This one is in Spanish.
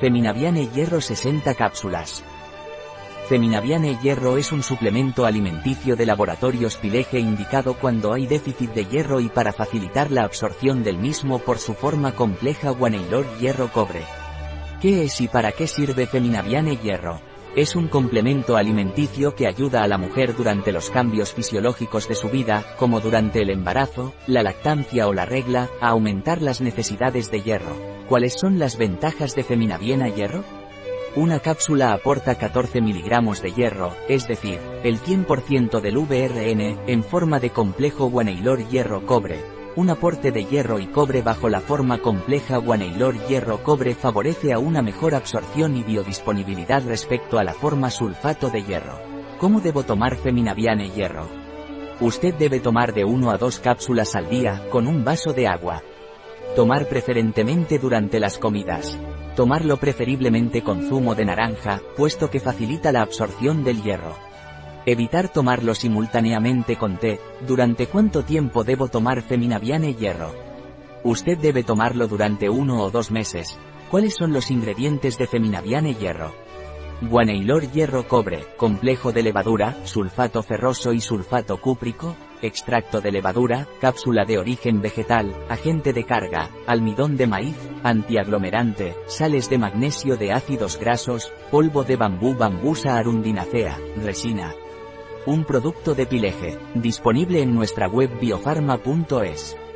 Feminaviane Hierro 60 cápsulas. Feminaviane Hierro es un suplemento alimenticio de laboratorios Pileje indicado cuando hay déficit de hierro y para facilitar la absorción del mismo por su forma compleja Guaneylor Hierro Cobre. ¿Qué es y para qué sirve Feminaviane Hierro? Es un complemento alimenticio que ayuda a la mujer durante los cambios fisiológicos de su vida, como durante el embarazo, la lactancia o la regla, a aumentar las necesidades de hierro. ¿Cuáles son las ventajas de Feminaviena Hierro? Una cápsula aporta 14 miligramos de hierro, es decir, el 100% del VRN, en forma de complejo guaneylor hierro-cobre, un aporte de hierro y cobre bajo la forma compleja Guaneylor hierro-cobre favorece a una mejor absorción y biodisponibilidad respecto a la forma sulfato de hierro. ¿Cómo debo tomar Feminaviane hierro? Usted debe tomar de 1 a 2 cápsulas al día, con un vaso de agua. Tomar preferentemente durante las comidas. Tomarlo preferiblemente con zumo de naranja, puesto que facilita la absorción del hierro. Evitar tomarlo simultáneamente con té, ¿durante cuánto tiempo debo tomar Feminaviane hierro? Usted debe tomarlo durante uno o dos meses. ¿Cuáles son los ingredientes de Feminaviane hierro? Guaneylor hierro cobre, complejo de levadura, sulfato ferroso y sulfato cúprico, extracto de levadura, cápsula de origen vegetal, agente de carga, almidón de maíz, antiaglomerante, sales de magnesio de ácidos grasos, polvo de bambú bambusa arundinacea, resina, un producto de Pileje, disponible en nuestra web biofarma.es.